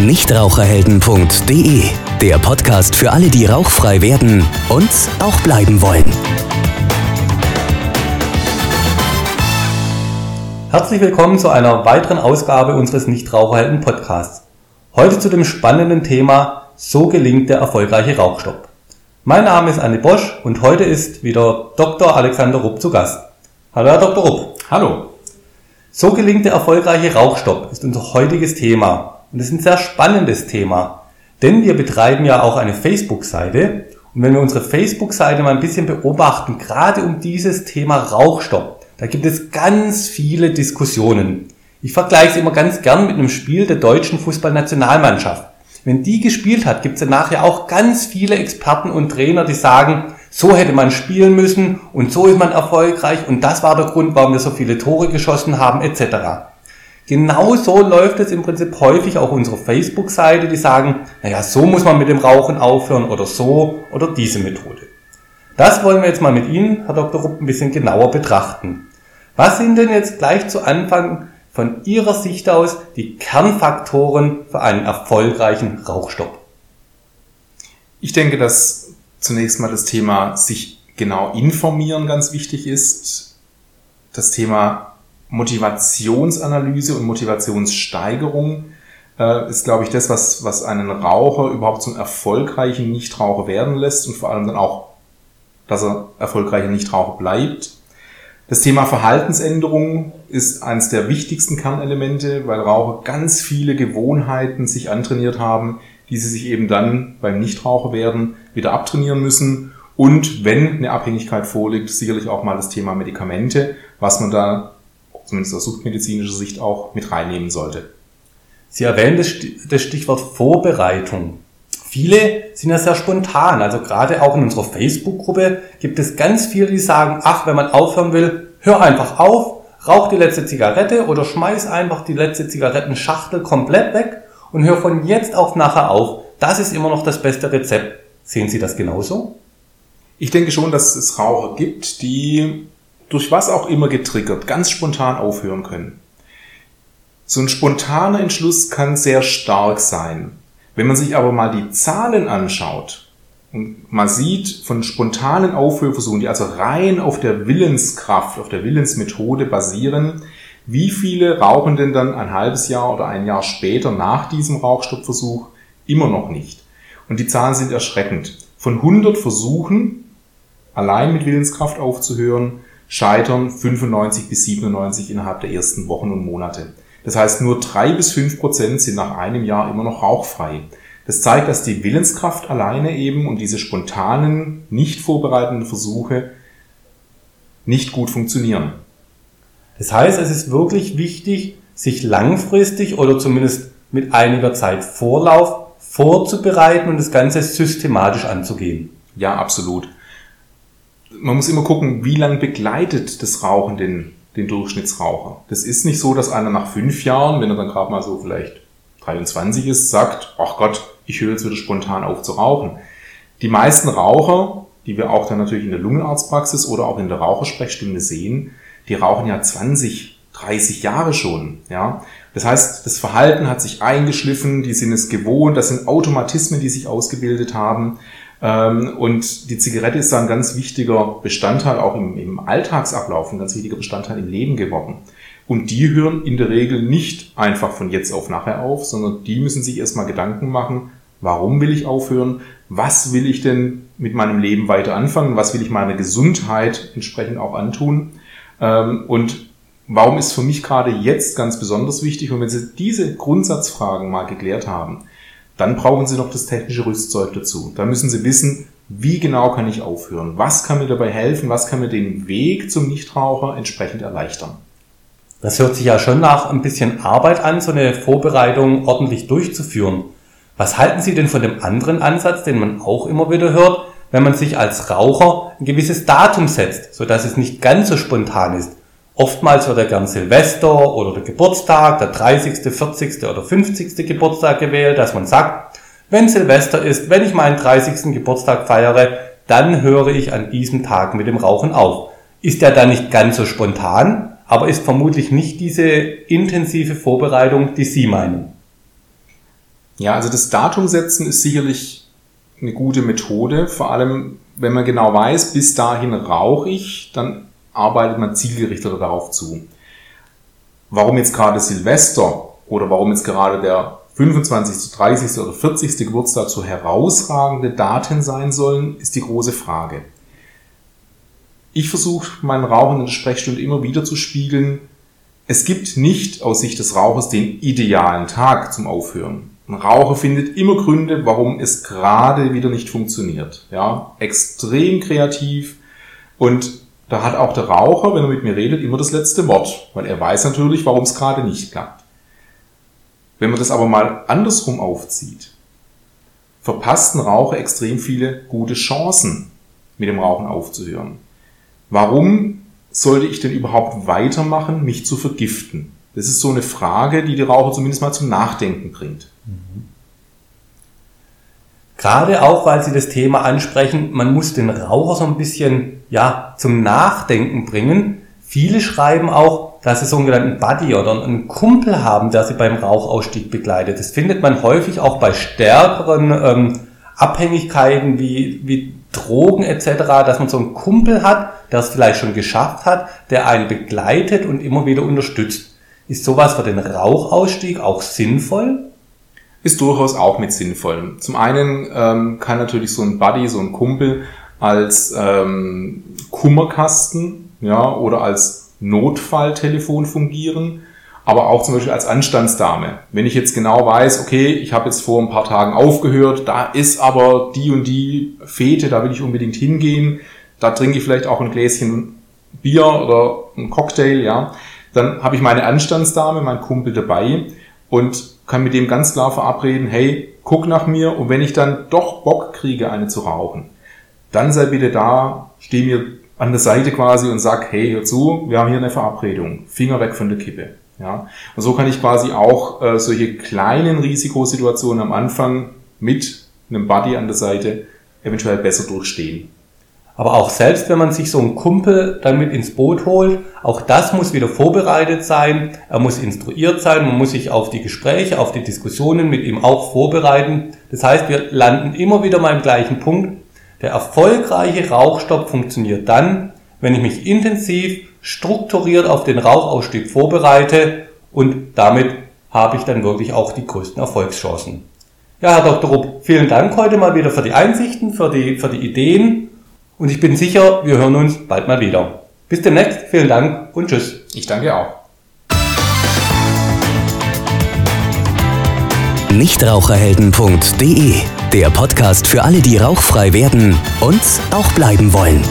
Nichtraucherhelden.de, der Podcast für alle, die rauchfrei werden und auch bleiben wollen. Herzlich willkommen zu einer weiteren Ausgabe unseres Nichtraucherhelden Podcasts. Heute zu dem spannenden Thema So gelingt der erfolgreiche Rauchstopp. Mein Name ist Anne Bosch und heute ist wieder Dr. Alexander Rupp zu Gast. Hallo Herr Dr. Rupp. Hallo. So gelingt der erfolgreiche Rauchstopp ist unser heutiges Thema. Und es ist ein sehr spannendes Thema. Denn wir betreiben ja auch eine Facebook-Seite. Und wenn wir unsere Facebook-Seite mal ein bisschen beobachten, gerade um dieses Thema Rauchstopp, da gibt es ganz viele Diskussionen. Ich vergleiche es immer ganz gern mit einem Spiel der deutschen Fußballnationalmannschaft. Wenn die gespielt hat, gibt es danach ja auch ganz viele Experten und Trainer, die sagen, so hätte man spielen müssen und so ist man erfolgreich und das war der Grund, warum wir so viele Tore geschossen haben, etc. Genau so läuft es im Prinzip häufig auch unsere Facebook-Seite, die sagen, naja, so muss man mit dem Rauchen aufhören oder so oder diese Methode. Das wollen wir jetzt mal mit Ihnen, Herr Dr. Rupp, ein bisschen genauer betrachten. Was sind denn jetzt gleich zu Anfang von Ihrer Sicht aus die Kernfaktoren für einen erfolgreichen Rauchstopp? Ich denke, dass zunächst mal das Thema sich genau informieren ganz wichtig ist. Das Thema Motivationsanalyse und Motivationssteigerung äh, ist, glaube ich, das, was, was einen Raucher überhaupt zum erfolgreichen Nichtraucher werden lässt und vor allem dann auch, dass er erfolgreicher Nichtraucher bleibt. Das Thema Verhaltensänderung ist eines der wichtigsten Kernelemente, weil Raucher ganz viele Gewohnheiten sich antrainiert haben, die sie sich eben dann beim Nichtraucher werden wieder abtrainieren müssen. Und wenn eine Abhängigkeit vorliegt, sicherlich auch mal das Thema Medikamente, was man da zumindest aus suchtmedizinischer Sicht auch mit reinnehmen sollte. Sie erwähnen das Stichwort Vorbereitung. Viele sind ja sehr spontan. Also gerade auch in unserer Facebook-Gruppe gibt es ganz viele, die sagen, ach, wenn man aufhören will, hör einfach auf, rauch die letzte Zigarette oder schmeiß einfach die letzte Zigarettenschachtel komplett weg und hör von jetzt auf nachher auf. Das ist immer noch das beste Rezept. Sehen Sie das genauso? Ich denke schon, dass es Raucher gibt, die durch was auch immer getriggert, ganz spontan aufhören können. So ein spontaner Entschluss kann sehr stark sein. Wenn man sich aber mal die Zahlen anschaut und man sieht von spontanen Aufhörversuchen, die also rein auf der Willenskraft, auf der Willensmethode basieren, wie viele rauchen denn dann ein halbes Jahr oder ein Jahr später nach diesem Rauchstoppversuch immer noch nicht? Und die Zahlen sind erschreckend. Von 100 Versuchen, allein mit Willenskraft aufzuhören, scheitern 95 bis 97 innerhalb der ersten Wochen und Monate. Das heißt, nur drei bis fünf Prozent sind nach einem Jahr immer noch rauchfrei. Das zeigt, dass die Willenskraft alleine eben und diese spontanen, nicht vorbereitenden Versuche nicht gut funktionieren. Das heißt, es ist wirklich wichtig, sich langfristig oder zumindest mit einiger Zeit Vorlauf vorzubereiten und das Ganze systematisch anzugehen. Ja, absolut man muss immer gucken, wie lange begleitet das Rauchen den, den Durchschnittsraucher. Das ist nicht so, dass einer nach fünf Jahren, wenn er dann gerade mal so vielleicht 23 ist, sagt, ach Gott, ich höre jetzt wieder spontan auf zu rauchen. Die meisten Raucher, die wir auch dann natürlich in der Lungenarztpraxis oder auch in der Rauchersprechstunde sehen, die rauchen ja 20, 30 Jahre schon, ja. Das heißt, das Verhalten hat sich eingeschliffen, die sind es gewohnt, das sind Automatismen, die sich ausgebildet haben. Ähm, und die Zigarette ist da ein ganz wichtiger Bestandteil auch im, im Alltagsablauf, ein ganz wichtiger Bestandteil im Leben geworden. Und die hören in der Regel nicht einfach von jetzt auf nachher auf, sondern die müssen sich erstmal Gedanken machen, warum will ich aufhören? Was will ich denn mit meinem Leben weiter anfangen? Was will ich meiner Gesundheit entsprechend auch antun? Ähm, und warum ist für mich gerade jetzt ganz besonders wichtig? Und wenn Sie diese Grundsatzfragen mal geklärt haben, dann brauchen Sie noch das technische Rüstzeug dazu. Da müssen Sie wissen, wie genau kann ich aufhören? Was kann mir dabei helfen? Was kann mir den Weg zum Nichtraucher entsprechend erleichtern? Das hört sich ja schon nach ein bisschen Arbeit an, so eine Vorbereitung ordentlich durchzuführen. Was halten Sie denn von dem anderen Ansatz, den man auch immer wieder hört, wenn man sich als Raucher ein gewisses Datum setzt, sodass es nicht ganz so spontan ist? Oftmals wird ja gern Silvester oder der Geburtstag, der 30., 40. oder 50. Geburtstag gewählt, dass man sagt, wenn Silvester ist, wenn ich meinen 30. Geburtstag feiere, dann höre ich an diesem Tag mit dem Rauchen auf. Ist ja dann nicht ganz so spontan, aber ist vermutlich nicht diese intensive Vorbereitung, die Sie meinen. Ja, also das Datum setzen ist sicherlich eine gute Methode, vor allem wenn man genau weiß, bis dahin rauche ich, dann arbeitet man zielgerichteter darauf zu. Warum jetzt gerade Silvester oder warum jetzt gerade der 25., 30. oder 40. Geburtstag so herausragende Daten sein sollen, ist die große Frage. Ich versuche meinen Rauchen in der Sprechstunde immer wieder zu spiegeln, es gibt nicht aus Sicht des Rauchers den idealen Tag zum Aufhören. Ein Raucher findet immer Gründe, warum es gerade wieder nicht funktioniert. Ja, extrem kreativ und da hat auch der Raucher, wenn er mit mir redet, immer das letzte Wort, weil er weiß natürlich, warum es gerade nicht klappt. Wenn man das aber mal andersrum aufzieht, verpasst ein Raucher extrem viele gute Chancen, mit dem Rauchen aufzuhören. Warum sollte ich denn überhaupt weitermachen, mich zu vergiften? Das ist so eine Frage, die die Raucher zumindest mal zum Nachdenken bringt. Gerade auch, weil Sie das Thema ansprechen, man muss den Raucher so ein bisschen ja, zum Nachdenken bringen. Viele schreiben auch, dass sie so einen sogenannten Buddy oder einen Kumpel haben, der sie beim Rauchausstieg begleitet. Das findet man häufig auch bei stärkeren ähm, Abhängigkeiten wie, wie Drogen etc., dass man so einen Kumpel hat, der es vielleicht schon geschafft hat, der einen begleitet und immer wieder unterstützt. Ist sowas für den Rauchausstieg auch sinnvoll? Ist durchaus auch mit sinnvoll. Zum einen ähm, kann natürlich so ein Buddy, so ein Kumpel als ähm, Kummerkasten ja, oder als Notfalltelefon fungieren, aber auch zum Beispiel als Anstandsdame. Wenn ich jetzt genau weiß, okay, ich habe jetzt vor ein paar Tagen aufgehört, da ist aber die und die Fete, da will ich unbedingt hingehen, da trinke ich vielleicht auch ein Gläschen Bier oder ein Cocktail, ja, dann habe ich meine Anstandsdame, meinen Kumpel dabei und kann mit dem ganz klar verabreden, hey, guck nach mir und wenn ich dann doch Bock kriege, eine zu rauchen, dann sei bitte da, steh mir an der Seite quasi und sag, hey, hör zu, wir haben hier eine Verabredung, Finger weg von der Kippe. Ja, und so kann ich quasi auch äh, solche kleinen Risikosituationen am Anfang mit einem Buddy an der Seite eventuell besser durchstehen. Aber auch selbst wenn man sich so einen Kumpel dann mit ins Boot holt, auch das muss wieder vorbereitet sein. Er muss instruiert sein. Man muss sich auf die Gespräche, auf die Diskussionen mit ihm auch vorbereiten. Das heißt, wir landen immer wieder mal im gleichen Punkt. Der erfolgreiche Rauchstopp funktioniert dann, wenn ich mich intensiv, strukturiert auf den Rauchausstieg vorbereite und damit habe ich dann wirklich auch die größten Erfolgschancen. Ja, Herr Dr. Rupp, vielen Dank heute mal wieder für die Einsichten, für die, für die Ideen und ich bin sicher, wir hören uns bald mal wieder. Bis demnächst, vielen Dank und tschüss. Ich danke auch. Nichtraucherhelden.de Der Podcast für alle, die rauchfrei werden und auch bleiben wollen.